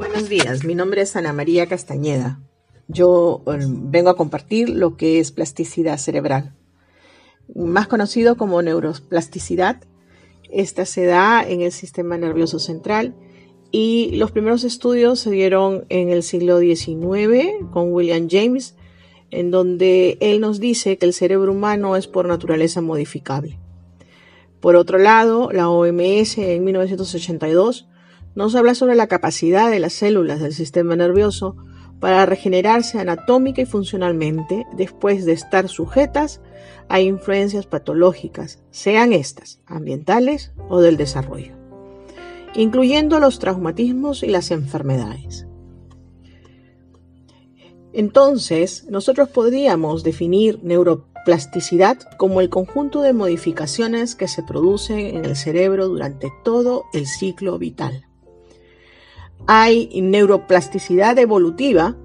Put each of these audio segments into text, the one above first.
Buenos días, mi nombre es Ana María Castañeda. Yo eh, vengo a compartir lo que es plasticidad cerebral, más conocido como neuroplasticidad. Esta se da en el sistema nervioso central y los primeros estudios se dieron en el siglo XIX con William James, en donde él nos dice que el cerebro humano es por naturaleza modificable. Por otro lado, la OMS en 1982 nos habla sobre la capacidad de las células del sistema nervioso para regenerarse anatómica y funcionalmente después de estar sujetas a influencias patológicas, sean estas ambientales o del desarrollo, incluyendo los traumatismos y las enfermedades. Entonces, nosotros podríamos definir neuroplasticidad como el conjunto de modificaciones que se producen en el cerebro durante todo el ciclo vital. Hay neuroplasticidad evolutiva,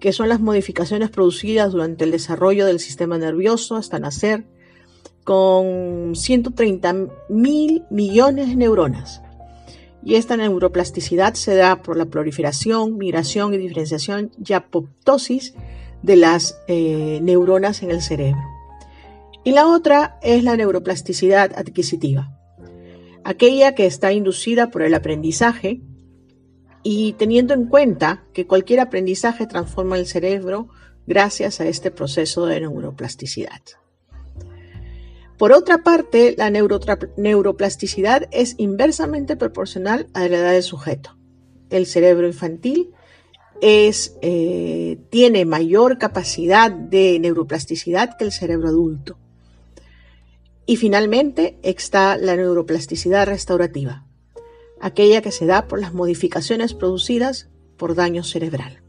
que son las modificaciones producidas durante el desarrollo del sistema nervioso hasta nacer, con 130 mil millones de neuronas. Y esta neuroplasticidad se da por la proliferación, migración y diferenciación y apoptosis de las eh, neuronas en el cerebro. Y la otra es la neuroplasticidad adquisitiva, aquella que está inducida por el aprendizaje, y teniendo en cuenta que cualquier aprendizaje transforma el cerebro gracias a este proceso de neuroplasticidad. Por otra parte, la neuroplasticidad es inversamente proporcional a la edad del sujeto. El cerebro infantil eh, tiene mayor capacidad de neuroplasticidad que el cerebro adulto. Y finalmente está la neuroplasticidad restaurativa aquella que se da por las modificaciones producidas por daño cerebral.